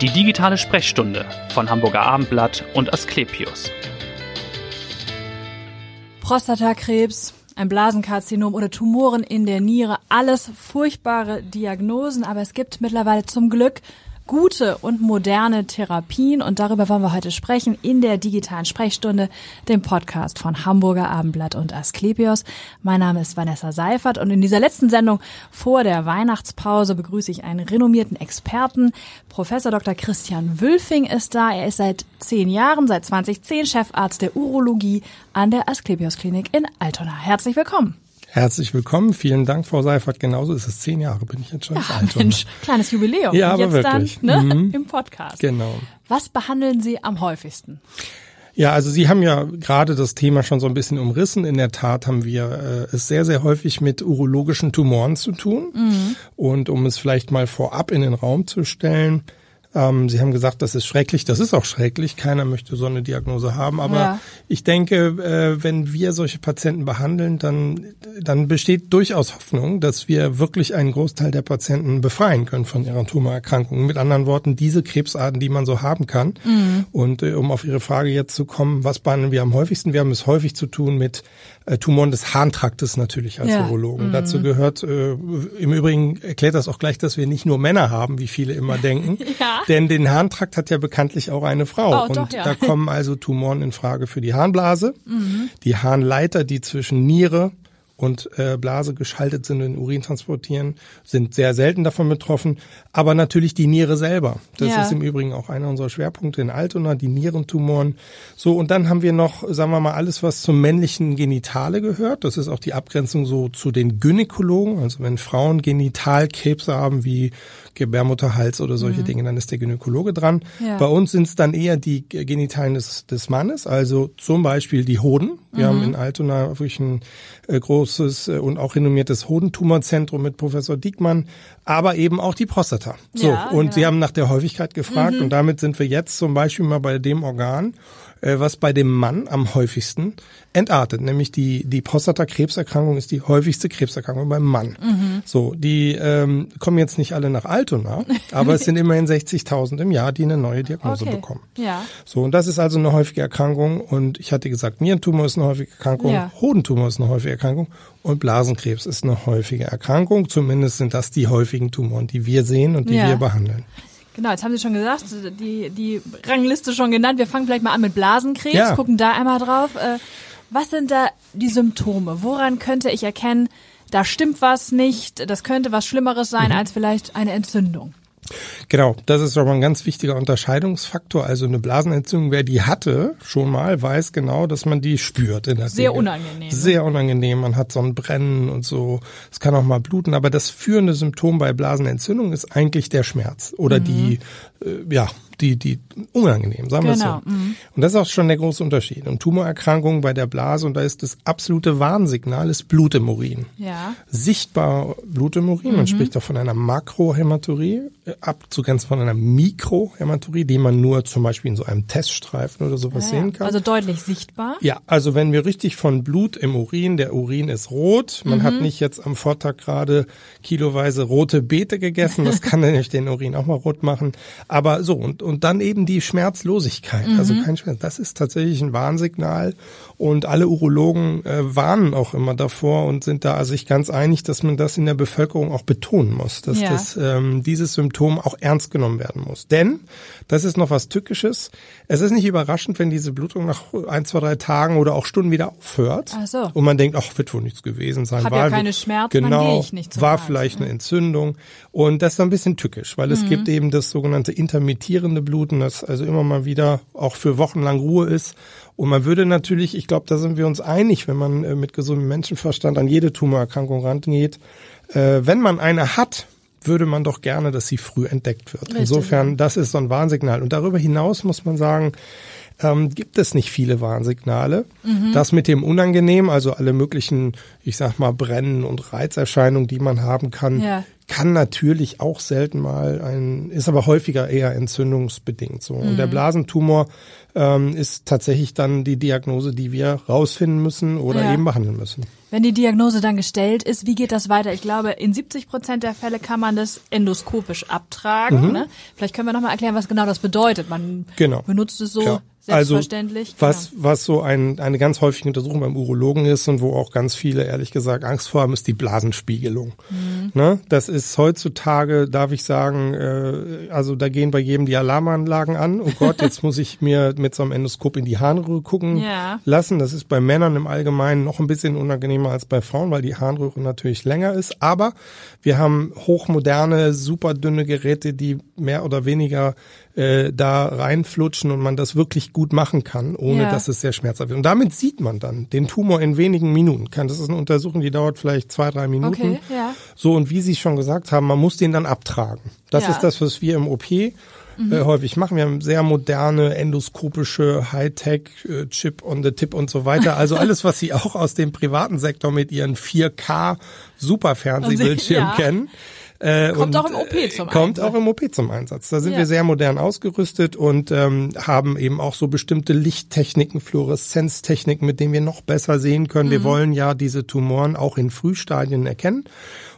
Die digitale Sprechstunde von Hamburger Abendblatt und Asklepios. Prostatakrebs, ein Blasenkarzinom oder Tumoren in der Niere, alles furchtbare Diagnosen, aber es gibt mittlerweile zum Glück gute und moderne Therapien und darüber wollen wir heute sprechen in der digitalen Sprechstunde, dem Podcast von Hamburger Abendblatt und Asklepios. Mein Name ist Vanessa Seifert und in dieser letzten Sendung vor der Weihnachtspause begrüße ich einen renommierten Experten. Professor Dr. Christian Wülfing ist da. Er ist seit zehn Jahren, seit 2010 Chefarzt der Urologie an der Asklepios Klinik in Altona. Herzlich willkommen. Herzlich willkommen. Vielen Dank, Frau Seifert. Genauso ist es zehn Jahre, bin ich jetzt schon ja, alt. Mensch, kleines Jubiläum. Ja, aber jetzt wirklich. dann ne, Mhm. im Podcast. Genau. Was behandeln Sie am häufigsten? Ja, also Sie haben ja gerade das Thema schon so ein bisschen umrissen. In der Tat haben wir äh, es sehr, sehr häufig mit urologischen Tumoren zu tun. Mhm. Und um es vielleicht mal vorab in den Raum zu stellen, ähm, Sie haben gesagt, das ist schrecklich. Das ist auch schrecklich. Keiner möchte so eine Diagnose haben. Aber Ja. ich denke, äh, wenn wir solche Patienten behandeln, dann, dann besteht durchaus Hoffnung, dass wir wirklich einen Großteil der Patienten befreien können von ihren Tumorerkrankungen. Mit anderen Worten, diese Krebsarten, die man so haben kann. Und äh, um auf Ihre Frage jetzt zu kommen, was behandeln wir am häufigsten? Wir haben es häufig zu tun mit äh, Tumoren des Harntraktes natürlich als Ja. Urologen. Dazu gehört, äh, im Übrigen erklärt das auch gleich, dass wir nicht nur Männer haben, wie viele immer denken. Ja. Denn den Harntrakt hat ja bekanntlich auch eine Frau. Oh, und doch, ja. da kommen also Tumoren in Frage für die Harnblase, Mhm. die Harnleiter, die zwischen Niere und äh, Blase geschaltet sind und Urin transportieren, sind sehr selten davon betroffen. Aber natürlich die Niere selber. Das Ja. ist im Übrigen auch einer unserer Schwerpunkte in Altona, die Nierentumoren. So, und dann haben wir noch, sagen wir mal, alles, was zum männlichen Genitale gehört. Das ist auch die Abgrenzung so zu den Gynäkologen. Also wenn Frauen Genitalkrebse haben wie Gebärmutterhals oder solche Dinge, dann ist der Gynäkologe dran. Ja. Bei uns sind es dann eher die Genitalien des, des Mannes, also zum Beispiel die Hoden. Wir haben in Altona wirklich ein äh, großes äh, und auch renommiertes Hodentumorzentrum mit Professor Diekmann, aber eben auch die Prostata. So, Ja, und ja. Sie haben nach der Häufigkeit gefragt und damit sind wir jetzt zum Beispiel mal bei dem Organ, was bei dem Mann am häufigsten entartet, nämlich die die Prostatakrebserkrankung ist die häufigste Krebserkrankung beim Mann. So, die ähm, kommen jetzt nicht alle nach Altona, aber es sind immerhin 60.000 im Jahr, die eine neue Diagnose Okay. bekommen. Ja. So, und das ist also eine häufige Erkrankung. Und ich hatte gesagt, Nierentumor ist eine häufige Erkrankung, Ja. Hodentumor ist eine häufige Erkrankung und Blasenkrebs ist eine häufige Erkrankung. Zumindest sind das die häufigen Tumoren, die wir sehen und die Ja. wir behandeln. Genau, jetzt haben Sie schon gesagt, die, die Rangliste schon genannt. Wir fangen vielleicht mal an mit Blasenkrebs, Ja. gucken da einmal drauf. Äh, Was sind da die Symptome? Woran könnte ich erkennen, da stimmt was nicht, das könnte was Schlimmeres sein Mhm. als vielleicht eine Entzündung? Genau, das ist aber ein ganz wichtiger Unterscheidungsfaktor. Also eine Blasenentzündung, wer die hatte, schon mal weiß genau, dass man die spürt in der Sehr Regel. unangenehm, ne? Sehr unangenehm. Man hat so ein Brennen und so. Es kann auch mal bluten. Aber das führende Symptom bei Blasenentzündung ist eigentlich der Schmerz oder die, äh, ja, die, die unangenehm, sagen wir es Genau, so. Und das ist auch schon der große Unterschied. Und Tumorerkrankungen bei der Blase, und da ist das absolute Warnsignal, ist Blut im Urin Ja. sichtbar Blut im Urin. Mhm. Man spricht auch von einer Makrohämaturie, äh, abzugrenzen von einer Mikrohämaturie, die man nur zum Beispiel in so einem Teststreifen oder sowas ja. sehen kann. Also deutlich sichtbar. ja, also wenn wir richtig von Blut im Urin, der Urin ist rot, man Mhm. hat nicht jetzt am Vortag gerade kiloweise rote Beete gegessen, das kann nämlich den Urin auch mal rot machen. Aber so, und, und dann eben die Schmerzlosigkeit, also Mhm. kein Schmerz. Das ist tatsächlich ein Warnsignal und alle Urologen äh, warnen auch immer davor und sind da sich ganz einig, dass man das in der Bevölkerung auch betonen muss, dass Ja. das, ähm, dieses Symptom auch ernst genommen werden muss. Denn, das ist noch was Tückisches, es ist nicht überraschend, wenn diese Blutung nach ein, zwei, drei Tagen oder auch Stunden wieder aufhört. Ach so. Und man denkt, ach, wird wohl nichts gewesen sein. Hab war ja keine Schmerzen, genau, ich nicht War Arzt, vielleicht ne? eine Entzündung. Und das ist ein bisschen tückisch, weil es Mhm. gibt eben das sogenannte intermittierende Bluten, das also immer mal wieder auch für wochenlang Ruhe ist. Und man würde natürlich, ich glaube, da sind wir uns einig, wenn man äh, mit gesundem Menschenverstand an jede Tumorerkrankung rangeht, äh, wenn man eine hat, würde man doch gerne, dass sie früh entdeckt wird. Richtig, Insofern, das ist so ein Warnsignal. Und darüber hinaus muss man sagen, ähm, gibt es nicht viele Warnsignale. Mhm. Das mit dem Unangenehm, also alle möglichen, ich sag mal, Brennen und Reizerscheinungen, die man haben kann, Ja. Kann natürlich auch selten mal ein, ist aber häufiger eher entzündungsbedingt so. Und der Blasentumor ähm, ist tatsächlich dann die Diagnose, die wir rausfinden müssen oder Ja. eben behandeln müssen. Wenn die Diagnose dann gestellt ist, wie geht das weiter? Ich glaube, in 70 Prozent der Fälle kann man das endoskopisch abtragen. Ne? Vielleicht können wir nochmal erklären, was genau das bedeutet. Man Mhm. Genau. benutzt es so Ja. selbstverständlich. Also, was, Genau. was so ein, eine ganz häufige Untersuchung beim Urologen ist und wo auch ganz viele, ehrlich gesagt, Angst vor haben, ist die Blasenspiegelung. Mhm. Ne? Das ist heutzutage, darf ich sagen, äh, also da gehen bei jedem die Alarmanlagen an. Oh Gott, jetzt muss ich mir mit so einem Endoskop in die Harnröhre gucken Ja. lassen. Das ist bei Männern im Allgemeinen noch ein bisschen unangenehmer als bei Frauen, weil die Harnröhre natürlich länger ist. Aber wir haben hochmoderne, super dünne Geräte, die mehr oder weniger äh, da reinflutschen und man das wirklich gut machen kann, ohne Ja. dass es sehr schmerzhaft wird. Und damit sieht man dann den Tumor in wenigen Minuten. Kann das ist eine Untersuchung, die dauert vielleicht zwei, drei Minuten. Okay, ja. So und wie Sie schon gesagt haben, man muss den dann abtragen. Das Ja. Mhm. ist das, was wir im OP äh, häufig machen. Wir haben sehr moderne endoskopische Hightech äh, Chip on the Tip und so weiter. Also alles, was Sie auch aus dem privaten Sektor mit Ihren 4K Superfernsehbildschirmen Ja. kennen. Äh, Kommt und, auch im OP äh, zum Kommt Einsatz. auch im OP zum Einsatz. Da sind Ja. wir sehr modern ausgerüstet und ähm, haben eben auch so bestimmte Lichttechniken, Fluoreszenztechniken, mit denen wir noch besser sehen können. Mhm. Wir wollen ja diese Tumoren auch in Frühstadien erkennen.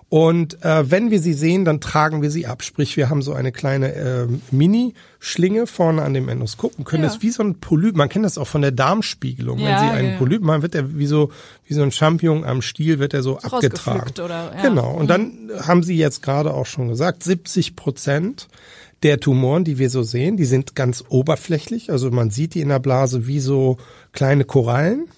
Und äh, wenn wir sie sehen, dann tragen wir sie ab. Sprich, wir haben so eine kleine äh, Mini-Schlinge vorne an dem Endoskop und können Ja. das wie so ein Polyp, man kennt das auch von der Darmspiegelung. Ja, wenn Sie einen ja. Polyp machen, wird der wie so, wie so ein Champignon am Stiel, wird er so abgetragen. rausgepflückt oder- ja. Genau. Und dann haben Sie jetzt gerade auch schon gesagt, 70 Prozent der Tumoren, die wir so sehen, die sind ganz oberflächlich. Also man sieht die in der Blase wie so kleine Korallen,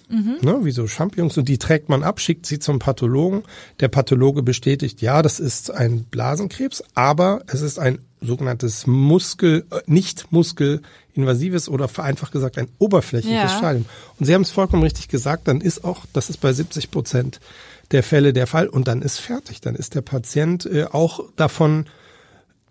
ne, wie so Champignons und die trägt man ab, schickt sie zum Pathologen. Der Pathologe bestätigt, ja, das ist ein Blasenkrebs, aber es ist ein sogenanntes Muskel, äh, nicht muskelinvasives oder vereinfacht gesagt ein oberflächliches Ja. Stadium. Und Sie haben es vollkommen richtig gesagt, dann ist auch, das ist bei 70 Prozent der Fälle der Fall und dann ist fertig. Dann ist der Patient äh, auch davon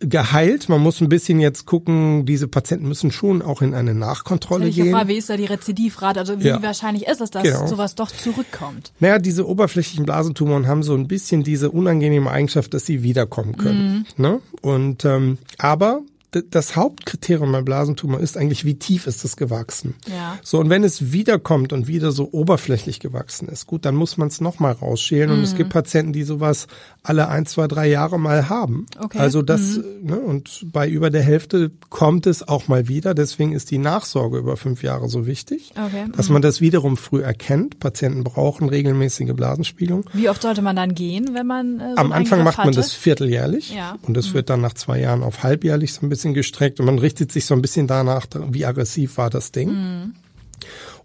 geheilt. Man muss ein bisschen jetzt gucken, diese Patienten müssen schon auch in eine Nachkontrolle Ich gehen. frage, wie ist da die Rezidivrate? Also wie Ja. wahrscheinlich ist es, dass Genau. sowas doch zurückkommt? Naja, diese oberflächlichen Blasentumoren haben so ein bisschen diese unangenehme Eigenschaft, dass sie wiederkommen können. Mhm. Ne? Und ähm, aber das Hauptkriterium beim Blasentumor ist eigentlich, wie tief ist es gewachsen. Ja. So, und wenn es wiederkommt und wieder so oberflächlich gewachsen ist, gut, dann muss man es nochmal rausschälen. Und es Mhm. gibt Patienten, die sowas alle ein, zwei, drei Jahre mal haben. Okay. Mhm. Also das, ne, und bei über der Hälfte kommt es auch mal wieder. Deswegen ist die Nachsorge über fünf Jahre so wichtig. Okay, mhm. Dass man das wiederum früh erkennt. Patienten brauchen regelmäßige Blasenspiegelung. Wie oft sollte man dann gehen, wenn man äh, so Am Anfang macht man hatte? das vierteljährlich Ja. und das wird dann nach zwei Jahren auf halbjährlich so ein bisschen gestreckt und man richtet sich so ein bisschen danach, wie aggressiv war das Ding. Mhm.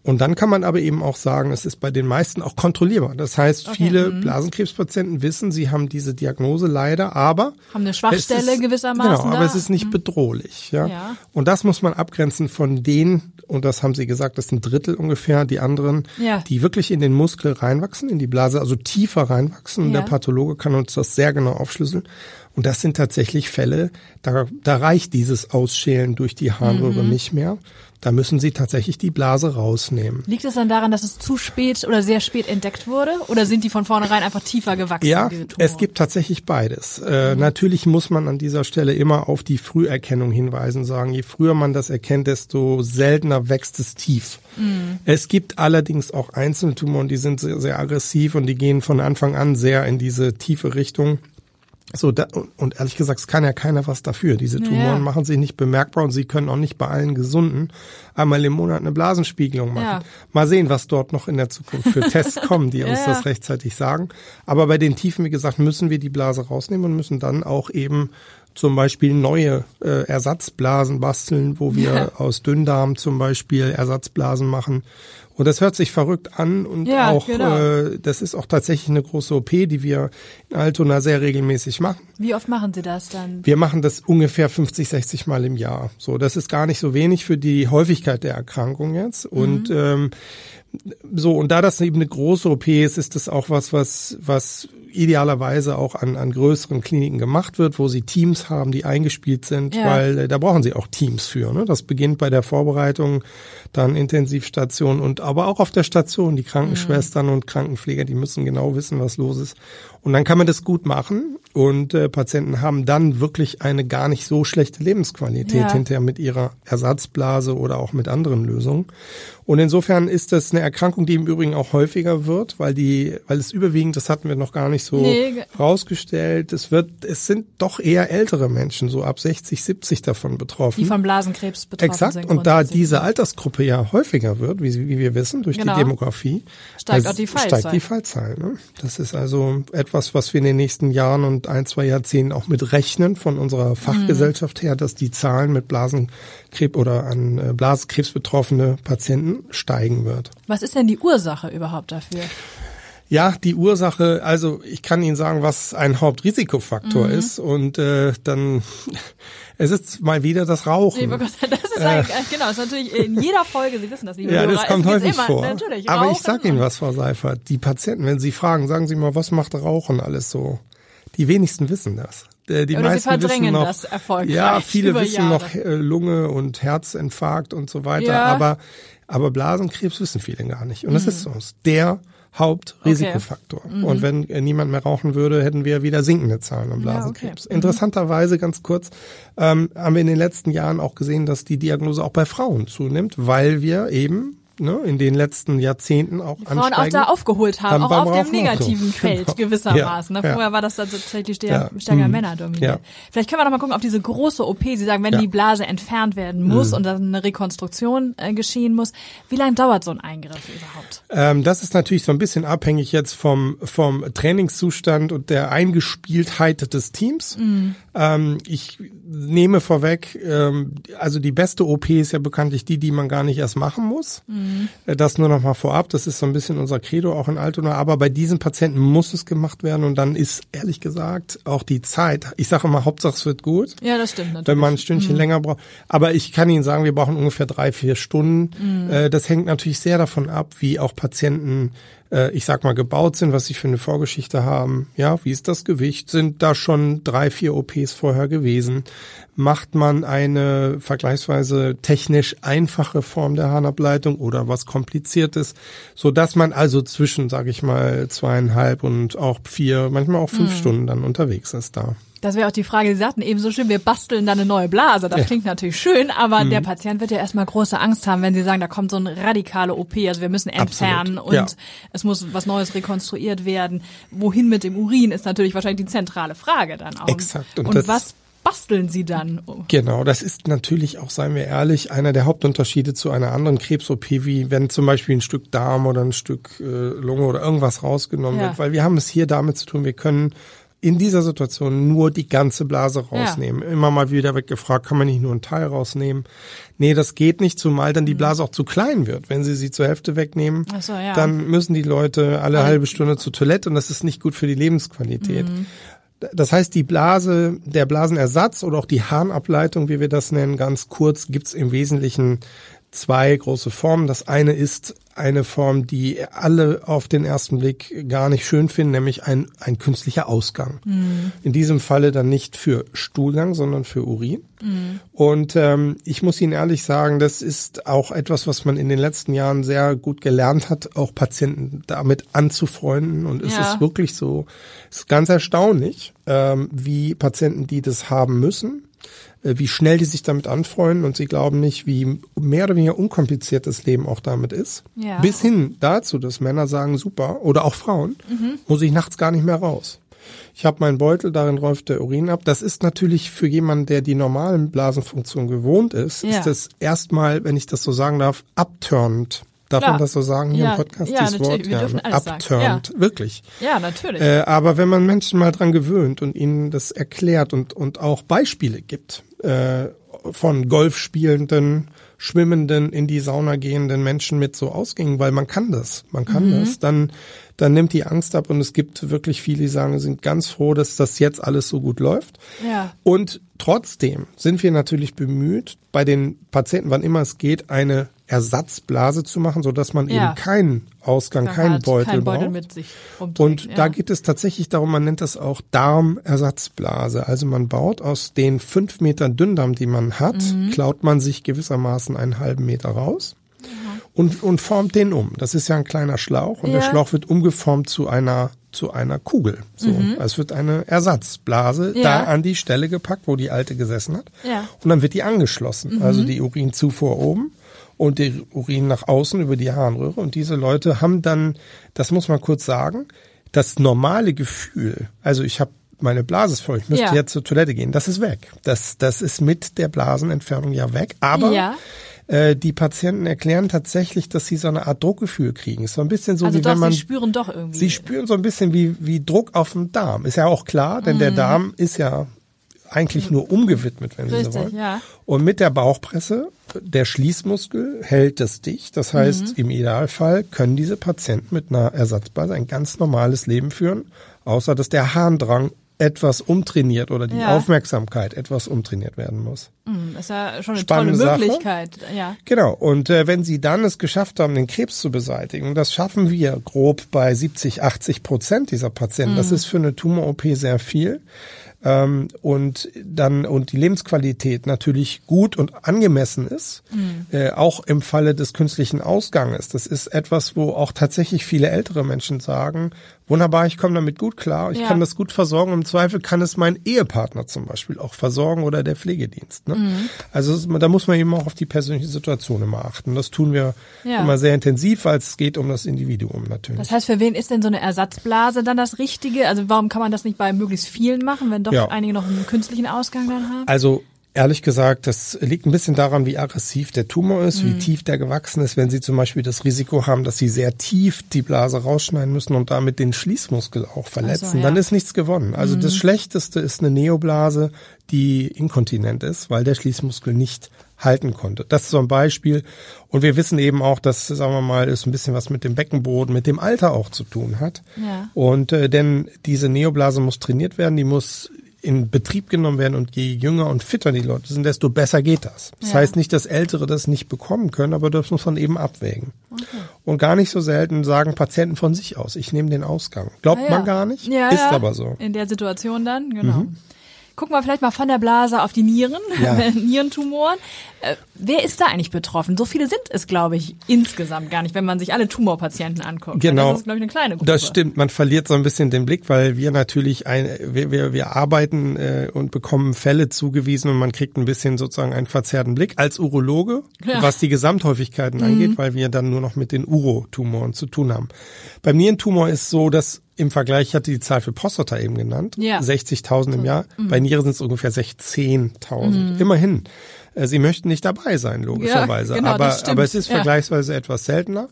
Und dann kann man aber eben auch sagen, es ist bei den meisten auch kontrollierbar. Das heißt, viele mhm. Blasenkrebspatienten wissen, sie haben diese Diagnose leider, aber Haben eine Schwachstelle ist, gewissermaßen Genau, aber da? es ist nicht bedrohlich. Ja? Ja. Und das muss man abgrenzen von denen, und das haben Sie gesagt, das sind Drittel ungefähr, die anderen, Ja. die wirklich in den Muskel reinwachsen, in die Blase, also tiefer reinwachsen. Und Ja. der Pathologe kann uns das sehr genau aufschlüsseln. Und das sind tatsächlich Fälle, da, da reicht dieses Ausschälen durch die Harnröhre Mhm. nicht mehr. Da müssen Sie tatsächlich die Blase rausnehmen. Liegt es dann daran, dass es zu spät oder sehr spät entdeckt wurde? Oder sind die von vornherein einfach tiefer gewachsen? Ja, es gibt tatsächlich beides. Mhm. Äh, natürlich muss man an dieser Stelle immer auf die Früherkennung hinweisen, sagen, je früher man das erkennt, desto seltener wächst es tief. Mhm. Es gibt allerdings auch einzelne Tumoren, die sind sehr, sehr aggressiv und die gehen von Anfang an sehr in diese tiefe Richtung. So, da, und- ehrlich gesagt, es kann ja keiner was dafür. Diese Tumoren Ja. machen sich nicht bemerkbar und sie können auch nicht bei allen Gesunden einmal im Monat eine Blasenspiegelung machen. Ja. Mal sehen, was dort noch in der Zukunft für Tests kommen, die uns Ja. das rechtzeitig sagen. Aber bei den Tiefen, wie gesagt, müssen wir die Blase rausnehmen und müssen dann auch eben zum Beispiel neue äh, Ersatzblasen basteln, wo wir aus Dünndarm zum Beispiel Ersatzblasen machen. Und das hört sich verrückt an und Ja, auch genau. äh, das ist auch tatsächlich eine große OP, die wir in Altona sehr regelmäßig machen. Wie oft machen Sie das dann? Wir machen das ungefähr 50, 60 Mal im Jahr. So, das ist gar nicht so wenig für die Häufigkeit der Erkrankung jetzt. Und ähm, So, und da das eben eine große OP ist, ist das auch was, was, was idealerweise auch an, an größeren Kliniken gemacht wird, wo sie Teams haben, die eingespielt sind, Ja. weil äh, da brauchen sie auch Teams für. Ne? Das beginnt bei der Vorbereitung, dann Intensivstation und aber auch auf der Station, die Krankenschwestern und Krankenpfleger, die müssen genau wissen, was los ist. Und dann kann man das gut machen und äh, Patienten haben dann wirklich eine gar nicht so schlechte Lebensqualität Ja. hinterher mit ihrer Ersatzblase oder auch mit anderen Lösungen. Und insofern ist das eine Erkrankung, die im Übrigen auch häufiger wird, weil die, weil es überwiegend, das hatten wir noch gar nicht so Nee, ge- rausgestellt, es wird, es sind doch eher ältere Menschen, so ab 60, 70 davon betroffen. Die von Blasenkrebs betroffen Exakt. sind. Und da diese Altersgruppe ja häufiger wird, wie, wie wir wissen, durch Genau. die Demografie, Steigt auch die Fallzahl. Steigt die Fallzahl. Ne? Das ist also etwas, was wir in den nächsten Jahren und ein, zwei Jahrzehnten auch mit rechnen von unserer Fachgesellschaft her, dass die Zahlen mit Blasenkrebs oder an äh, Blasenkrebs betroffene Patienten steigen wird. Was ist denn die Ursache überhaupt dafür? Ja, die Ursache, also ich kann Ihnen sagen, was ein Hauptrisikofaktor Mhm. ist und äh, dann es ist mal wieder das Rauchen. Nee, Gott, das ist eigentlich, genau, das ist natürlich in jeder Folge, Sie wissen das, liebe Äh. Ja, Hörer, das kommt es geht's häufig immer, vor. Natürlich, Aber ich sag Ihnen was, Frau Seifert. Die Patienten, wenn Sie fragen, sagen Sie mal, was macht Rauchen alles so? Die wenigsten wissen das. Äh, Die Oder meisten wissen noch, ja, viele wissen Jahre. noch äh, Lunge und Herzinfarkt und so weiter, Ja. aber aber Blasenkrebs wissen viele gar nicht. Und das ist so Mhm. ist der Hauptrisikofaktor. Und wenn äh, niemand mehr rauchen würde, hätten wir wieder sinkende Zahlen am Mhm. Ja, okay. Blasenkrebs. Mhm. Interessanterweise ganz kurz ähm, haben wir in den letzten Jahren auch gesehen, dass die Diagnose auch bei Frauen zunimmt, weil wir eben ne, in den letzten Jahrzehnten auch Frauen auch da aufgeholt haben, auch auf dem auch so. negativen Feld Genau. gewissermaßen. Ja, Ne? ja. Vorher war das dann tatsächlich stärker, Ja. stärker Mhm. Männer dominiert. Ja. Vielleicht können wir noch mal gucken auf diese große OP. Sie sagen, wenn Ja. Mhm. die Blase entfernt werden muss und dann eine Rekonstruktion äh, geschehen muss, wie lange dauert so ein Eingriff überhaupt? Ähm, das ist natürlich so ein bisschen abhängig jetzt vom, vom Trainingszustand und der Eingespieltheit des Teams. Ähm, ich nehme vorweg, ähm, also die beste OP ist ja bekanntlich die, die man gar nicht erst machen muss. Äh, Das nur noch mal vorab. Das ist so ein bisschen unser Credo auch in Altona. Aber bei diesen Patienten muss es gemacht werden und dann ist ehrlich gesagt auch die Zeit. Ich sage immer, Hauptsache es wird gut. Ja, das stimmt natürlich. Wenn man ein Stündchen länger braucht. Aber ich kann Ihnen sagen, wir brauchen ungefähr drei, vier Stunden. Äh, das hängt natürlich sehr davon ab, wie auch Patienten, äh, ich sag mal, gebaut sind, was sie für eine Vorgeschichte haben. Ja, wie ist das Gewicht? Sind da schon drei, vier OPs vorher gewesen? Macht man eine vergleichsweise technisch einfache Form der Harnableitung oder was kompliziertes, so dass man also zwischen, sage ich mal, zweieinhalb und auch vier, manchmal auch fünf Stunden dann unterwegs ist da. Das wäre auch die Frage, Sie sagten eben so schön, wir basteln dann eine neue Blase. Das klingt natürlich schön, aber Mhm. der Patient wird ja erstmal große Angst haben, wenn Sie sagen, da kommt so eine radikale OP, also wir müssen entfernen Absolut, und ja. es muss was Neues rekonstruiert werden. Wohin mit dem Urin ist natürlich wahrscheinlich die zentrale Frage dann auch. Exakt, und Und, was basteln Sie dann? Genau, das ist natürlich auch, seien wir ehrlich, einer der Hauptunterschiede zu einer anderen Krebs-OP, wie wenn zum Beispiel ein Stück Darm oder ein Stück äh, Lunge oder irgendwas rausgenommen Ja. wird, weil wir haben es hier damit zu tun, wir können in dieser Situation nur die ganze Blase rausnehmen. Immer mal wieder wird gefragt, kann man nicht nur einen Teil rausnehmen? Nee, das geht nicht, zumal dann die Blase auch zu klein wird. Wenn Sie sie zur Hälfte wegnehmen, so, ja. dann müssen die Leute alle halbe Stunde zur Toilette und das ist nicht gut für die Lebensqualität. Das heißt, die Blase, der Blasenersatz oder auch die Harnableitung, wie wir das nennen, ganz kurz, gibt's im Wesentlichen zwei große Formen. Das eine ist eine Form, die alle auf den ersten Blick gar nicht schön finden, nämlich ein, ein künstlicher Ausgang. In diesem Falle dann nicht für Stuhlgang, sondern für Urin. Und ähm, ich muss Ihnen ehrlich sagen, das ist auch etwas, was man in den letzten Jahren sehr gut gelernt hat, auch Patienten damit anzufreunden. Und es Ja. ist wirklich so, es ist ganz erstaunlich, ähm, wie Patienten, die das haben müssen, wie schnell die sich damit anfreunden und sie glauben nicht, wie mehr oder weniger unkompliziert das Leben auch damit ist. Ja. Bis hin dazu, dass Männer sagen, super, oder auch Frauen, muss ich nachts gar nicht mehr raus. Ich habe meinen Beutel, darin läuft der Urin ab. Das ist natürlich für jemanden, der die normalen Blasenfunktionen gewohnt ist, Ja. ist das erstmal, wenn ich das so sagen darf, abturnend. Darf Klar. man das so sagen hier Ja, im Podcast, ja, dieses. Wort? Wir alles sagen. abturned, wirklich. Ja, natürlich. Äh, aber wenn man Menschen mal dran gewöhnt und ihnen das erklärt und, und auch Beispiele gibt äh, von Golfspielenden, schwimmenden, in die Sauna gehenden Menschen mit so Ausgängen, weil man kann das, man kann Mhm. das, dann, dann nimmt die Angst ab und es gibt wirklich viele, die sagen, sind ganz froh, dass das jetzt alles so gut läuft. Ja. Und trotzdem sind wir natürlich bemüht, bei den Patienten, wann immer es geht, eine Ersatzblase zu machen, so dass man Ja. eben keinen Ausgang, keinen Beutel keinen Beutel braucht. Und ja. da geht es tatsächlich darum, man nennt das auch Darmersatzblase. Also man baut aus den fünf Metern Dünndarm, die man hat, Mhm. klaut man sich gewissermaßen einen halben Meter raus und, und formt den um. Das ist ja ein kleiner Schlauch und der Ja. Schlauch wird umgeformt zu einer zu einer Kugel. So, es wird eine Ersatzblase Mhm. Ja. da an die Stelle gepackt, wo die alte gesessen hat. Ja. Und dann wird die angeschlossen. Also die Urinzufuhr oben und der Urin nach außen über die Harnröhre. Und diese Leute haben dann, das muss man kurz sagen, das normale Gefühl, also ich habe meine Blase ist voll, ich müsste Ja. jetzt zur Toilette gehen, das ist weg. Das, das ist mit der Blasenentfernung ja weg. Aber Ja. äh, die Patienten erklären tatsächlich, dass sie so eine Art Druckgefühl kriegen. Ist so ein bisschen so, also wie doch, wenn man sie spüren doch irgendwie. Sie spüren so ein bisschen wie, wie Druck auf dem Darm. Ist ja auch klar, denn der Darm ist ja eigentlich nur umgewidmet, wenn Sie Richtig, so wollen. ja. Und mit der Bauchpresse, der Schließmuskel hält das dicht. Das heißt, im Idealfall können diese Patienten mit einer Ersatzblase ein ganz normales Leben führen, außer dass der Harndrang etwas umtrainiert oder die Ja. Aufmerksamkeit etwas umtrainiert werden muss. Hm, ist ja schon eine Spannende tolle Sache. Möglichkeit. Ja. Genau. Und äh, wenn Sie dann es geschafft haben, den Krebs zu beseitigen, das schaffen wir grob bei 70, 80 Prozent dieser Patienten, das ist für eine Tumor-OP sehr viel. Ähm, und dann und die Lebensqualität natürlich gut und angemessen ist, äh, auch im Falle des künstlichen Ausganges. Das ist etwas, wo auch tatsächlich viele ältere Menschen sagen, wunderbar, ich komme damit gut klar, ich Ja. kann das gut versorgen. Im Zweifel kann es mein Ehepartner zum Beispiel auch versorgen oder der Pflegedienst. Ne? Mhm. Also da muss man eben auch auf die persönliche Situation immer achten. Das tun wir Ja. immer sehr intensiv, weil es geht um das Individuum natürlich. Das heißt, für wen ist denn so eine Ersatzblase dann das Richtige? Also warum kann man das nicht bei möglichst vielen machen, wenn doch Ja. einige noch einen künstlichen Ausgang dann haben? Also ehrlich gesagt, das liegt ein bisschen daran, wie aggressiv der Tumor ist, Mhm. wie tief der gewachsen ist. Wenn Sie zum Beispiel das Risiko haben, dass Sie sehr tief die Blase rausschneiden müssen und damit den Schließmuskel auch verletzen, Ach so, ja. dann ist nichts gewonnen. Also das Schlechteste ist eine Neoblase, die inkontinent ist, weil der Schließmuskel nicht halten konnte. Das ist so ein Beispiel. Und wir wissen eben auch, dass, sagen wir mal, es ein bisschen was mit dem Beckenboden, mit dem Alter auch zu tun hat. Ja. Und äh, denn diese Neoblase muss trainiert werden, die muss in Betrieb genommen werden und je jünger und fitter die Leute sind, desto besser geht das. Das Ja. heißt nicht, dass Ältere das nicht bekommen können, aber das muss man eben abwägen. Und gar nicht so selten sagen Patienten von sich aus, ich nehme den Ausgang. Glaubt Ah, ja. man gar nicht, Ja, ist aber so. In der Situation dann, genau. Gucken wir vielleicht mal von der Blase auf die Nieren, Ja. Nierentumoren. Äh, wer ist da eigentlich betroffen? So viele sind es, glaube ich, insgesamt gar nicht, wenn man sich alle Tumorpatienten anguckt. Genau. Das ist, glaube ich, eine kleine Gruppe. Das stimmt, man verliert so ein bisschen den Blick, weil wir natürlich ein, wir, wir, wir arbeiten äh, und bekommen Fälle zugewiesen und man kriegt ein bisschen sozusagen einen verzerrten Blick als Urologe, Ja. Mhm. was die Gesamthäufigkeiten angeht, weil wir dann nur noch mit den Urotumoren zu tun haben. Beim Nierentumor ist so, dass im Vergleich, ich hatte die Zahl für Prostata eben genannt, Ja. Mhm. 60.000 im Jahr. Bei Nieren sind es ungefähr 16.000. Immerhin. Äh, Sie möchten nicht dabei sein, logischerweise. genau, aber, aber es ist Ja. vergleichsweise etwas seltener.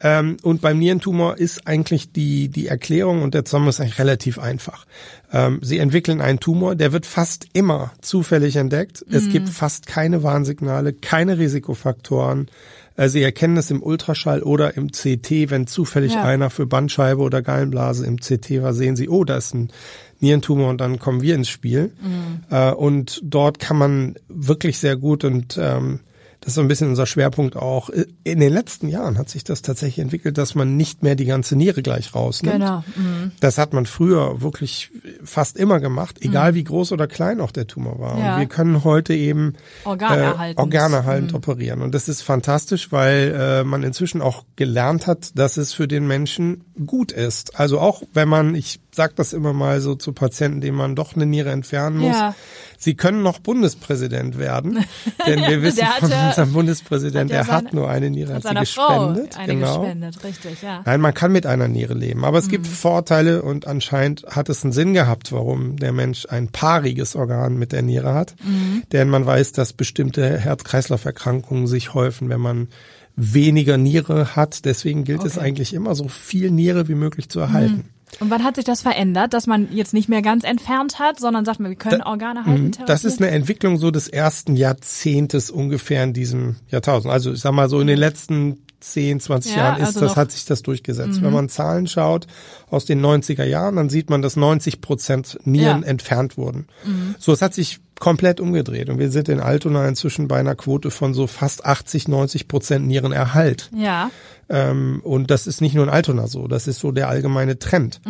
Ähm, und beim Nierentumor ist eigentlich die, die Erklärung und der Zusammenhang ist eigentlich relativ einfach. Ähm, Sie entwickeln einen Tumor, der wird fast immer zufällig entdeckt. Es gibt fast keine Warnsignale, keine Risikofaktoren. Äh, Sie erkennen es im Ultraschall oder im CT, wenn zufällig Ja. einer für Bandscheibe oder Gallenblase im CT war, sehen Sie, oh, da ist ein Nierentumor und dann kommen wir ins Spiel. Äh, und dort kann man wirklich sehr gut und ähm, das ist so ein bisschen unser Schwerpunkt auch. In den letzten Jahren hat sich das tatsächlich entwickelt, dass man nicht mehr die ganze Niere gleich rausnimmt. Genau. Mhm. Das hat man früher wirklich fast immer gemacht, egal wie groß oder klein auch der Tumor war. Mhm. Ja. Und wir können heute eben Organerhaltend. äh, organerhaltend operieren. Und das ist fantastisch, weil äh, man inzwischen auch gelernt hat, dass es für den Menschen gut ist. Also auch wenn man, ich sag das immer mal so zu Patienten, denen man doch eine Niere entfernen muss, Ja. sie können noch Bundespräsident werden. Denn wir wissen Der von unserem Bundespräsident, hat ja der hat seine- nur eine Niere, Hat hat sie Frau gespendet. eine genau. gespendet, richtig, ja. Nein, man kann mit einer Niere leben, aber es Mhm. gibt Vorteile und anscheinend hat es einen Sinn gehabt, warum der Mensch ein paariges Organ mit der Niere hat. Mhm. Denn man weiß, dass bestimmte Herz-Kreislauf-Erkrankungen sich häufen, wenn man weniger Niere hat. Deswegen gilt es Okay. eigentlich immer, so viel Niere wie möglich zu erhalten. Und wann hat sich das verändert, dass man jetzt nicht mehr ganz entfernt hat, sondern sagt man, wir können Organe halten? Mhm. Das ist eine Entwicklung so des ersten Jahrzehntes ungefähr in diesem Jahrtausend. Also ich sag mal so in den letzten 10, 20 Ja, Jahren ist also das, noch- hat sich das durchgesetzt. Wenn man Zahlen schaut aus den 90er Jahren, dann sieht man, dass 90 Prozent Nieren Ja. entfernt wurden. So, es hat sich komplett umgedreht. Und wir sind in Altona inzwischen bei einer Quote von so fast 80, 90 Prozent Nierenerhalt. Ja. Ähm, und das ist nicht nur in Altona so, das ist so der allgemeine Trend.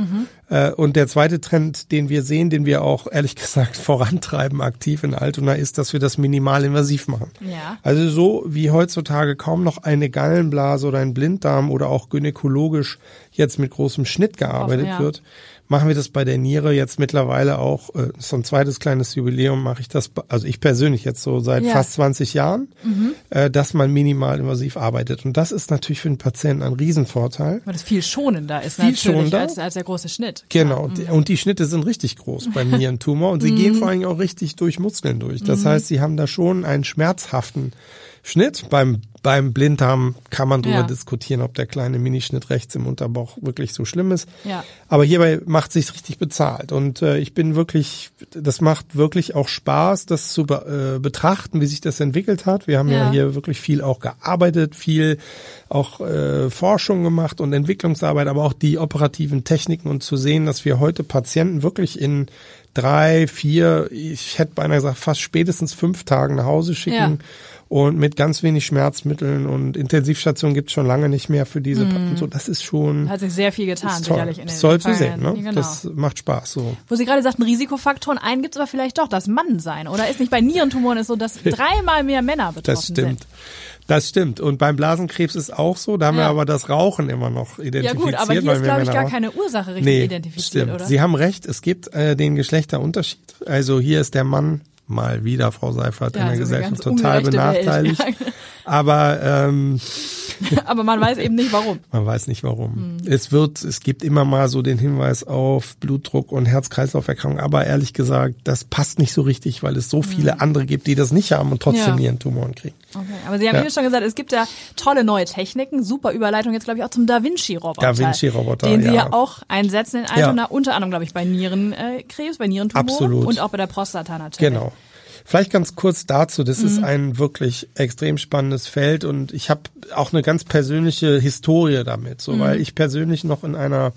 Äh, und der zweite Trend, den wir sehen, den wir auch ehrlich gesagt vorantreiben aktiv in Altona, ist, dass wir das minimalinvasiv machen. Ja. Also so wie heutzutage kaum noch eine Gallenblase oder ein Blinddarm oder auch gynäkologisch jetzt mit großem Schnitt gearbeitet ja. wird, machen wir das bei der Niere jetzt mittlerweile auch, äh, so ein zweites kleines Jubiläum mache ich das, also ich persönlich jetzt so seit Ja. fast 20 Jahren, äh, dass man minimal invasiv arbeitet. Und das ist natürlich für den Patienten ein Riesenvorteil. Weil das viel schonender ist Viel natürlich schonender. Als, als der große Schnitt. Genau, die- und die Schnitte sind richtig groß beim Nierentumor und sie gehen vor allem auch richtig durch Muskeln durch. Das heißt, sie haben da schon einen schmerzhaften Schnitt. Beim, beim Blinddarm kann man darüber Ja. diskutieren, ob der kleine Minischnitt rechts im Unterbauch wirklich so schlimm ist. Ja. Aber hierbei macht sich's richtig bezahlt und äh, ich bin wirklich, das macht wirklich auch Spaß, das zu be äh, betrachten, wie sich das entwickelt hat. Wir haben ja. Ja. hier wirklich viel auch gearbeitet, viel auch äh, Forschung gemacht und Entwicklungsarbeit, aber auch die operativen Techniken und zu sehen, dass wir heute Patienten wirklich in drei, vier, ich hätte beinahe gesagt, fast spätestens fünf Tagen nach Hause schicken. Ja. Und mit ganz wenig Schmerzmitteln und Intensivstationen gibt's schon lange nicht mehr für diese. Mhm. Und so, das ist schon Hat sich sehr viel getan, sicherlich in den Ist toll zu sehen, ne? Genau. Das macht Spaß. So. Wo Sie gerade sagten, Risikofaktoren, einen gibt's aber vielleicht doch, das Mannsein. Oder ist nicht bei Nierentumoren ist so, dass dreimal mehr Männer betroffen Das stimmt. sind? Das stimmt. Und beim Blasenkrebs ist auch so. Da haben wir Ja. aber das Rauchen immer noch Ja identifiziert. gut, aber hier ist, wir glaube ich, gar keine Ursache richtig nee, identifiziert, stimmt. oder? Sie haben recht. Es gibt äh, den Geschlechterunterschied. Also hier ist der Mann mal wieder, Frau Seifert, Ja, in der also Gesellschaft total Welt. benachteiligt. Ja. Aber ähm, aber man weiß eben nicht, warum. Man weiß nicht warum. Hm. Es wird, es gibt immer mal so den Hinweis auf Blutdruck und Herz-Kreislauf-Erkrankungen, aber ehrlich gesagt, das passt nicht so richtig, weil es so viele andere gibt, die das nicht haben und trotzdem Hm. Ja. Nierentumoren kriegen. Okay. Aber Sie haben Ja. eben schon gesagt, es gibt ja tolle neue Techniken, super Überleitung jetzt, glaube ich, auch zum Da Vinci-Roboter. Da Vinci-Roboter, Den Sie ja ja. auch einsetzen in Altona, unter anderem, glaube ich, bei Nierenkrebs, bei Nierentumoren Absolut. und auch bei der Prostata natürlich. Genau. Vielleicht ganz kurz dazu, das Mhm. ist ein wirklich extrem spannendes Feld und ich habe auch eine ganz persönliche Historie damit, so Mhm. weil ich persönlich noch in einer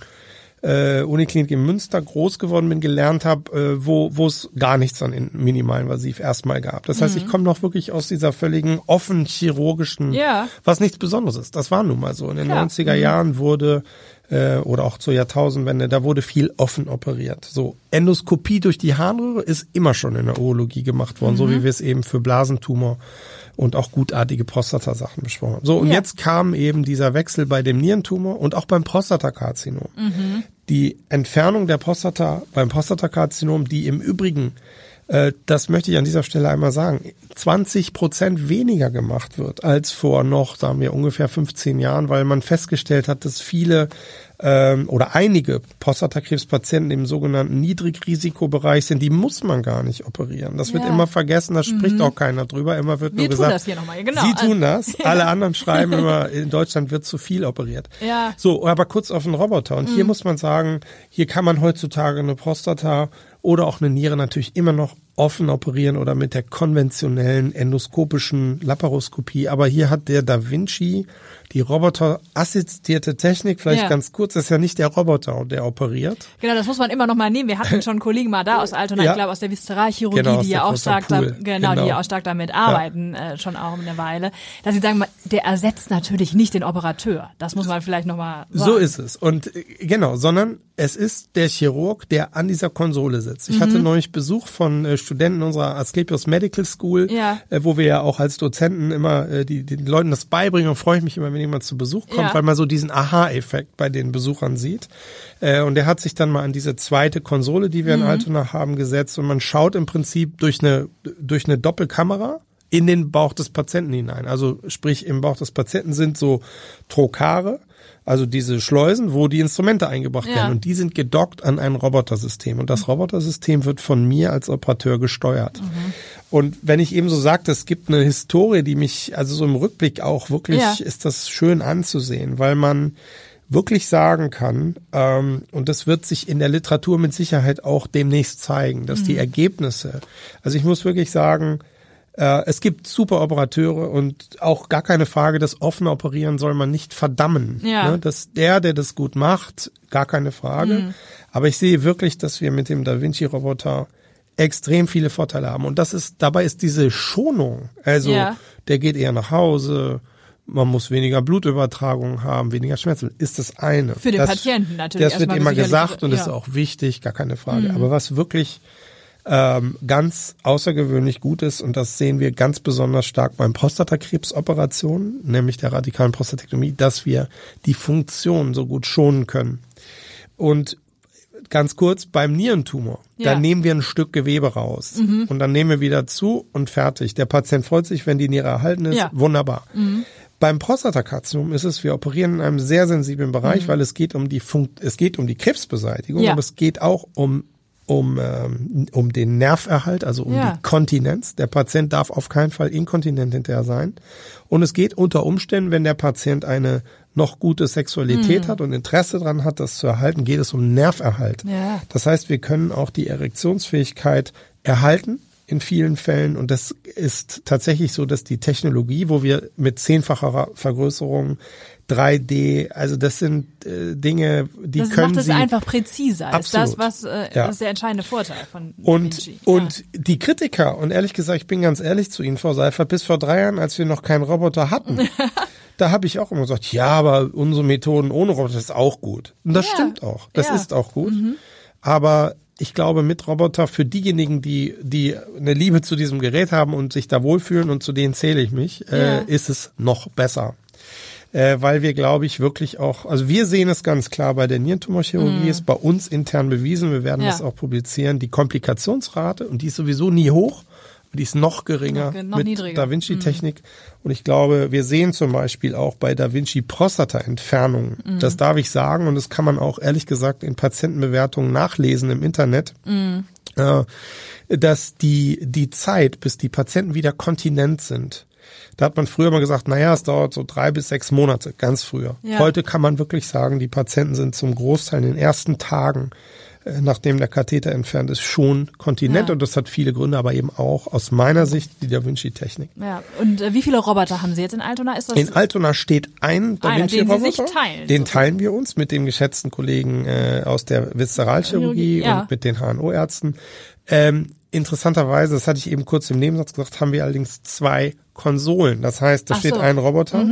äh, Uniklinik in Münster groß geworden bin, gelernt habe, äh, wo wo es gar nichts an in- minimalinvasiv erstmal gab. Das heißt, ich komme noch wirklich aus dieser völligen offen chirurgischen, Mhm. Ja. was nichts Besonderes ist. Das war nun mal so. In den Klar. 90er Jahren wurde äh, oder auch zur Jahrtausendwende, da wurde viel offen operiert. So Endoskopie durch die Harnröhre ist immer schon in der Urologie gemacht worden, so wie wir es eben für Blasentumor und auch gutartige Prostatasachen besprochen haben. So, und Ja. jetzt kam eben dieser Wechsel bei dem Nierentumor und auch beim Prostatakarzinom. Die Entfernung der Prostata beim Prostatakarzinom, die im Übrigen das möchte ich an dieser Stelle einmal sagen, 20 Prozent weniger gemacht wird als vor noch, sagen wir, ungefähr 15 Jahren, weil man festgestellt hat, dass viele ähm, oder einige Prostatakrebspatienten im sogenannten Niedrigrisikobereich sind, die muss man gar nicht operieren. Das wird Ja. Mhm. immer vergessen, da spricht auch keiner drüber. Immer wird Wir nur tun gesagt, das hier nochmal, genau. Sie tun das. Alle anderen schreiben immer, in Deutschland wird zu viel operiert. Ja. So, aber kurz auf den Roboter. Und hier muss man sagen, hier kann man heutzutage eine Prostata oder auch eine Niere natürlich immer noch offen operieren oder mit der konventionellen endoskopischen Laparoskopie. Aber hier hat der Da Vinci die roboterassistierte Technik, vielleicht Ja. ganz kurz, das ist ja nicht der Roboter, der operiert. Genau, das muss man immer noch mal nehmen. Wir hatten schon einen Kollegen mal da aus Altona, Ja. ich glaube aus der Viszeralchirurgie, Genau, die der ja auch stark, da, genau, die Genau. ja auch stark damit arbeiten, äh, schon auch eine Weile. Dass sie sagen, der ersetzt natürlich nicht den Operateur. Das muss man vielleicht noch mal sagen. So ist es. Und äh, genau, sondern es ist der Chirurg, der an dieser Konsole sitzt. Ich hatte neulich Besuch von äh, Studenten unserer Asklepios Medical School, Ja. äh, wo wir ja auch als Dozenten immer äh, die, den Leuten das beibringen und freue ich mich immer, wenn jemand zu Besuch kommt, Ja. weil man so diesen Aha-Effekt bei den Besuchern sieht. Äh, und der hat sich dann mal an diese zweite Konsole, die wir in Altona haben, gesetzt und man schaut im Prinzip durch eine, durch eine Doppelkamera in den Bauch des Patienten hinein. Also sprich, im Bauch des Patienten sind so Trokare, also diese Schleusen, wo die Instrumente eingebracht Ja. werden. Und die sind gedockt an ein Robotersystem. Und das Robotersystem wird von mir als Operateur gesteuert. Und wenn ich eben so sagte, es gibt eine Historie, die mich, also so im Rückblick auch wirklich, Ja. ist das schön anzusehen, weil man wirklich sagen kann, ähm, und das wird sich in der Literatur mit Sicherheit auch demnächst zeigen, dass die Ergebnisse, also ich muss wirklich sagen, es gibt super Operateure und auch gar keine Frage, das offene Operieren soll man nicht verdammen. Ja. Ne? Dass der, der das gut macht, gar keine Frage. Aber ich sehe wirklich, dass wir mit dem Da Vinci-Roboter extrem viele Vorteile haben. Und das ist, dabei ist diese Schonung, also Ja. der geht eher nach Hause, man muss weniger Blutübertragung haben, weniger Schmerzen, ist das eine. Für den das, Patienten natürlich Das wird immer gesagt und ja. Mhm. ist auch wichtig, gar keine Frage. Aber was wirklich ähm, ganz außergewöhnlich gut ist, und das sehen wir ganz besonders stark beim Prostatakrebsoperationen, nämlich der radikalen Prostatektomie, dass wir die Funktion so gut schonen können. Und ganz kurz, beim Nierentumor, Ja. Mhm. da nehmen wir ein Stück Gewebe raus und dann nehmen wir wieder zu und fertig. Der Patient freut sich, wenn die Niere erhalten ist, Ja. Mhm. wunderbar. Beim Prostatakarzinom ist es, wir operieren in einem sehr sensiblen Bereich, weil es geht um die Funkt, es geht um die Krebsbeseitigung, Mhm. Ja. aber es geht auch um um ähm, um den Nerverhalt, also um Ja. die Kontinenz. Der Patient darf auf keinen Fall inkontinent hinterher sein. Und es geht unter Umständen, wenn der Patient eine noch gute Sexualität Mhm. hat und Interesse daran hat, das zu erhalten, geht es um Nerverhalt. Ja. Das heißt, wir können auch die Erektionsfähigkeit erhalten in vielen Fällen. Und das ist tatsächlich so, dass die Technologie, wo wir mit zehnfacher Vergrößerung 3D, also das sind äh, Dinge, die das können macht es Sie einfach präziser. Ist das, Absolut. was äh, Ja. das ist der entscheidende Vorteil von und, Vinci. und die Kritiker, und ehrlich gesagt, ich bin ganz ehrlich zu Ihnen, Frau Seifert, bis vor drei Jahren, als wir noch keinen Roboter hatten, da habe ich auch immer gesagt, ja, aber unsere Methoden ohne Roboter ist auch gut. Und das Ja. stimmt auch. Das Ja. Mhm. ist auch gut. Aber ich glaube, mit Roboter für diejenigen, die, die eine Liebe zu diesem Gerät haben und sich da wohlfühlen, und zu denen zähle ich mich, Ja. äh, ist es noch besser. Äh, weil wir, glaube ich, wirklich auch, also wir sehen es ganz klar bei der Nierentumorchirurgie, ist bei uns intern bewiesen, wir werden Mhm. Ja. das auch publizieren, die Komplikationsrate, und die ist sowieso nie hoch, die ist noch geringer ge- noch mit niedriger. Mhm. Da Vinci-Technik. Und ich glaube, wir sehen zum Beispiel auch bei Da Vinci Prostata-Entfernungen, Mhm. das darf ich sagen, und das kann man auch ehrlich gesagt in Patientenbewertungen nachlesen im Internet, Mhm. äh, dass die, die Zeit, bis die Patienten wieder kontinent sind, da hat man früher mal gesagt, naja, es dauert so drei bis sechs Monate, ganz früher. Ja. Heute kann man wirklich sagen, die Patienten sind zum Großteil in den ersten Tagen, äh, nachdem der Katheter entfernt ist, schon kontinent. Ja. Und das hat viele Gründe, aber eben auch aus meiner Sicht die Da Vinci-Technik. ja. Und äh, wie viele Roboter haben Sie jetzt in Altona? Ist das In Altona steht ein Da Sie Vinci-Roboter. teilen, Den sozusagen. teilen wir uns mit dem geschätzten Kollegen äh, aus der Viszeralchirurgie Ja. und mit den HNO-Ärzten. Ähm, interessanterweise, das hatte ich eben kurz im Nebensatz gesagt, haben wir allerdings zwei Konsolen. Das heißt, da Ach steht so. Mhm. ein Roboter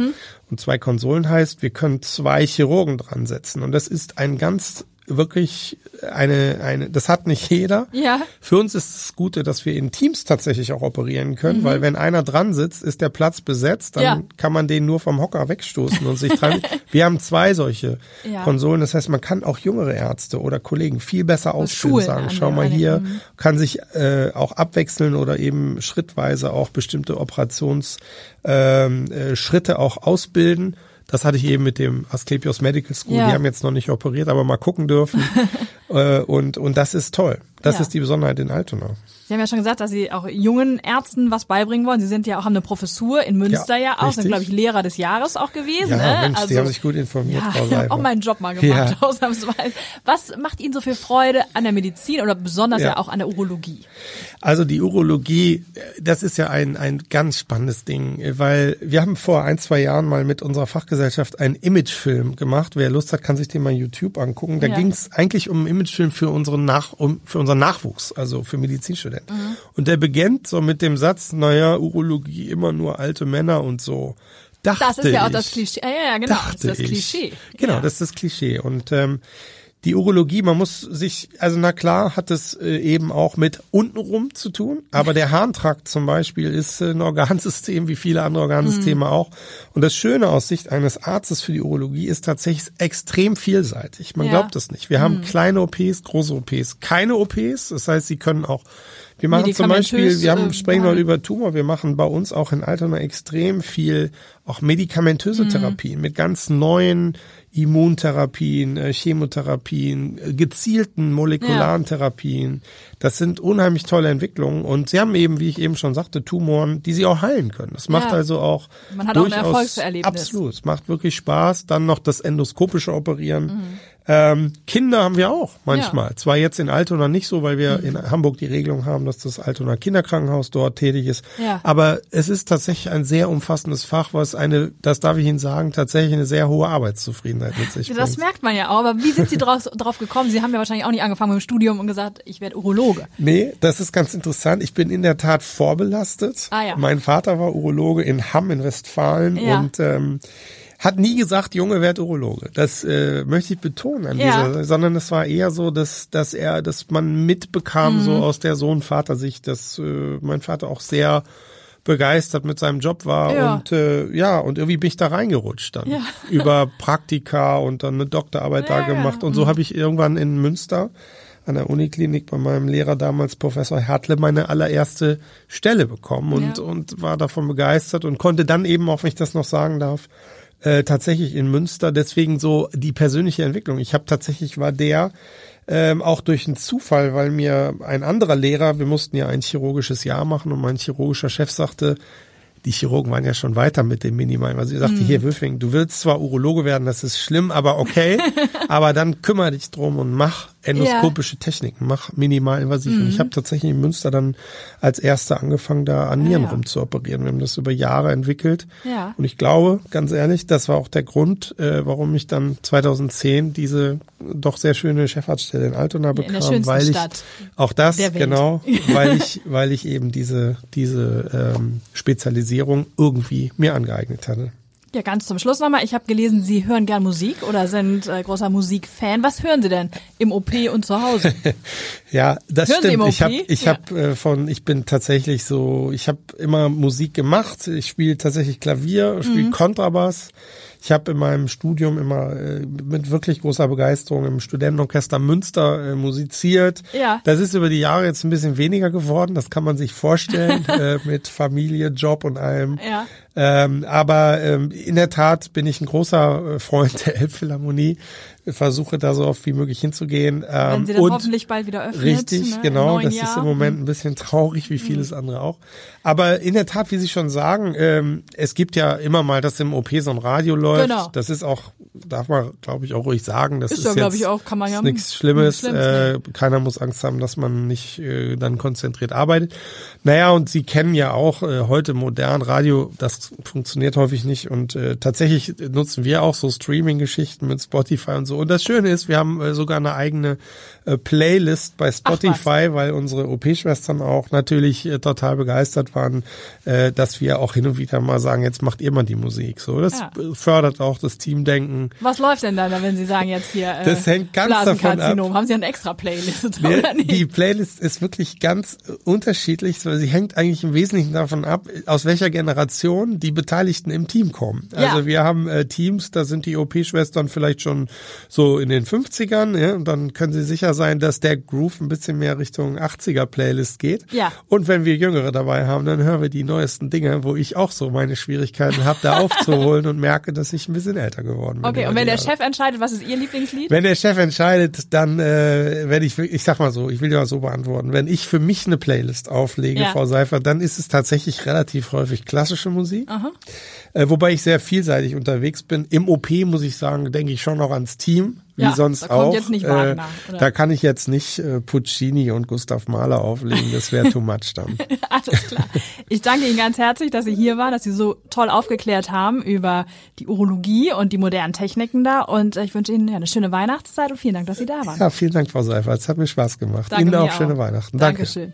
und zwei Konsolen heißt, wir können zwei Chirurgen dran setzen. Und das ist ein ganz wirklich eine, eine, das hat nicht jeder. Ja. Für uns ist das Gute, dass wir in Teams tatsächlich auch operieren können, weil wenn einer dran sitzt, ist der Platz besetzt, dann Mhm. Ja. kann man den nur vom Hocker wegstoßen und sich dran. wir haben zwei solche Ja. Konsolen, das heißt, man kann auch jüngere Ärzte oder Kollegen viel besser ausbilden, sagen, schau mal hier, mhm. kann sich äh, auch abwechseln oder eben schrittweise auch bestimmte Operations ähm, äh, Schritte auch ausbilden. Das hatte ich eben mit dem Asklepios Medical School. Ja. Die haben jetzt noch nicht operiert, aber mal gucken dürfen. äh, und, und das ist toll. Das Ja. ist die Besonderheit in Altona. Sie haben ja schon gesagt, dass Sie auch jungen Ärzten was beibringen wollen. Sie sind ja auch, haben eine Professur in Münster ja, Ja, auch, sind, richtig. glaube ich, Lehrer des Jahres auch gewesen. Ja, ne? Mensch, die haben sich gut informiert, ja, ich habe auch meinen Job mal gemacht, Ja. ausnahmsweise. Was macht Ihnen so viel Freude an der Medizin oder besonders ja, Ja. auch an der Urologie? Also die Urologie, das ist ja ein, ein ganz spannendes Ding, weil wir haben vor ein, zwei Jahren mal mit unserer Fachgesellschaft einen Imagefilm gemacht. Wer Lust hat, kann sich den mal YouTube angucken. Da ging es eigentlich um einen Imagefilm für unseren, Nach um, für unseren Nachwuchs, also für Medizinstudenten. Und der beginnt so mit dem Satz, naja, Urologie immer nur alte Männer und so. Dachte Das ist ja auch ich. das Klischee. Ja, ja, genau. Das ist das ich. Klischee. Genau, ja. das ist das Klischee. Und ähm, die Urologie, man muss sich, also na klar, hat es äh, eben auch mit untenrum zu tun, aber der Harntrakt zum Beispiel ist äh, ein Organsystem wie viele andere Organsysteme Mhm. auch. Und das Schöne aus Sicht eines Arztes für die Urologie ist tatsächlich extrem vielseitig. Man Ja. Mhm. glaubt es nicht. Wir haben kleine OPs, große OPs, keine OPs. Das heißt, sie können auch wir machen zum Beispiel, wir haben, äh, sprechen heute behandeln. über Tumor, wir machen bei uns auch in Altona extrem viel auch medikamentöse Mhm. Therapien mit ganz neuen Immuntherapien, äh, Chemotherapien, äh, gezielten molekularen Therapien. Das sind unheimlich tolle Entwicklungen und sie haben eben, wie ich eben schon sagte, Tumoren, die sie auch heilen können. Das macht Ja. also auch Man hat auch ein durchaus Erfolgserlebnis. Absolut, es macht wirklich Spaß. Dann noch das endoskopische Operieren. Ähm, Kinder haben wir auch manchmal. Ja. Zwar jetzt in Altona nicht so, weil wir mhm. in Hamburg die Regelung haben, dass das Altona Kinderkrankenhaus dort tätig ist. Ja. Aber es ist tatsächlich ein sehr umfassendes Fach, was eine, das darf ich Ihnen sagen, tatsächlich eine sehr hohe Arbeitszufriedenheit mit sich bringt. Das merkt man ja auch. Aber wie sind Sie drauf, drauf gekommen? Sie haben ja wahrscheinlich auch nicht angefangen mit dem Studium und gesagt, ich werde Urologe. Nee, das ist ganz interessant. Ich bin in der Tat vorbelastet. Ah, ja. Mein Vater war Urologe in Hamm in Westfalen ja. und ähm, hat nie gesagt, Junge, werd Urologe. Das äh, möchte ich betonen an ja. dieser, sondern es war eher so, dass dass er, dass man mitbekam mhm. so aus der Sohn-Vater-Sicht, dass äh, mein Vater auch sehr begeistert mit seinem Job war ja. und äh, ja und irgendwie bin ich da reingerutscht dann ja. über Praktika und dann eine Doktorarbeit ja, da gemacht und so mhm. habe ich irgendwann in Münster an der Uniklinik bei meinem Lehrer damals Professor Hertle meine allererste Stelle bekommen und und war davon begeistert und konnte dann eben auch wenn ich das noch sagen darf äh, tatsächlich in Münster. Deswegen so die persönliche Entwicklung. Ich habe tatsächlich war der ähm, auch durch einen Zufall, weil mir ein anderer Lehrer, wir mussten ja ein chirurgisches Jahr machen und mein chirurgischer Chef sagte, die Chirurgen waren ja schon weiter mit dem Minimalen. Also sie sagte, mhm. hier Wülfing, du willst zwar Urologe werden, das ist schlimm, aber okay, aber dann kümmere dich drum und mach endoskopische ja. Techniken, mach minimalinvasiv. Mhm. Und ich mhm. habe tatsächlich in Münster dann als erster angefangen, da an Nieren ja, ja. rumzuoperieren. Wir haben das über Jahre entwickelt. Ja. Und ich glaube, ganz ehrlich, das war auch der Grund, äh, warum ich dann 2010 diese doch sehr schöne Chefarztstelle in Altona bekam, in weil ich Stadt auch das genau, weil ich weil ich eben diese diese ähm, Spezialisierung irgendwie mir angeeignet hatte. Ja, ganz zum Schluss nochmal. Ich habe gelesen, Sie hören gern Musik oder sind äh, großer Musikfan. Was hören Sie denn im OP und zu Hause? ja, das hören stimmt. Ich habe ich ja. hab, äh, von ich bin tatsächlich so, ich habe immer Musik gemacht. Ich spiele tatsächlich Klavier, spiele mhm. Kontrabass. Ich habe in meinem Studium immer äh, mit wirklich großer Begeisterung im Studentenorchester Münster äh, musiziert. Ja. Das ist über die Jahre jetzt ein bisschen weniger geworden, das kann man sich vorstellen, äh, mit Familie, Job und allem. Ja. Ähm, aber ähm, in der Tat bin ich ein großer äh, Freund der Elbphilharmonie versuche da so oft wie möglich hinzugehen. Ähm, Wenn sie dann hoffentlich bald wieder öffnet. Richtig, ne, genau. Das Jahr. ist im Moment ein bisschen traurig, wie vieles mhm. andere auch. Aber in der Tat, wie Sie schon sagen, ähm, es gibt ja immer mal, dass im OP so ein Radio läuft. Genau. Das ist auch, darf man, glaube ich, auch ruhig sagen. Das ist, ist ja, glaube ich, auch, kann man ja. Nichts Schlimmes. Äh, keiner muss Angst haben, dass man nicht äh, dann konzentriert arbeitet. Naja, und Sie kennen ja auch äh, heute modern Radio, das funktioniert häufig nicht. Und äh, tatsächlich nutzen wir auch so Streaming-Geschichten mit Spotify und so und das Schöne ist, wir haben äh, sogar eine eigene Playlist bei Spotify, weil unsere OP-Schwestern auch natürlich äh, total begeistert waren, äh, dass wir auch hin und wieder mal sagen, jetzt macht ihr mal die Musik. So, das ja. fördert auch das Teamdenken. Was läuft denn da, wenn Sie sagen jetzt hier? Äh, das hängt ganz davon ab. Haben Sie eine extra Playlist? Oder nicht? Die Playlist ist wirklich ganz äh, unterschiedlich, weil sie hängt eigentlich im Wesentlichen davon ab, aus welcher Generation die Beteiligten im Team kommen. Also ja. wir haben äh, Teams, da sind die OP-Schwestern vielleicht schon so in den 50ern, ja, und dann können Sie sicher sein, dass der Groove ein bisschen mehr Richtung 80er Playlist geht. Ja. Und wenn wir Jüngere dabei haben, dann hören wir die neuesten Dinge, wo ich auch so meine Schwierigkeiten habe, da aufzuholen und merke, dass ich ein bisschen älter geworden bin. Okay, und wenn der Chef entscheidet, was ist Ihr Lieblingslied? Wenn der Chef entscheidet, dann äh, werde ich, ich sag mal so, ich will ja so beantworten, wenn ich für mich eine Playlist auflege, ja. Frau Seifert, dann ist es tatsächlich relativ häufig klassische Musik. Aha. Äh, wobei ich sehr vielseitig unterwegs bin. Im OP muss ich sagen, denke ich schon noch ans Team, wie ja, sonst da auch. Jetzt nicht Wagner, äh, da kann ich jetzt nicht äh, Puccini und Gustav Mahler auflegen, das wäre too much dann. Alles klar. Ich danke Ihnen ganz herzlich, dass Sie hier waren, dass Sie so toll aufgeklärt haben über die Urologie und die modernen Techniken da. Und ich wünsche Ihnen ja, eine schöne Weihnachtszeit und vielen Dank, dass Sie da waren. Ja, vielen Dank, Frau Seifert. Es hat mir Spaß gemacht. Danke Ihnen auch, auch schöne Weihnachten. Danke. Dankeschön.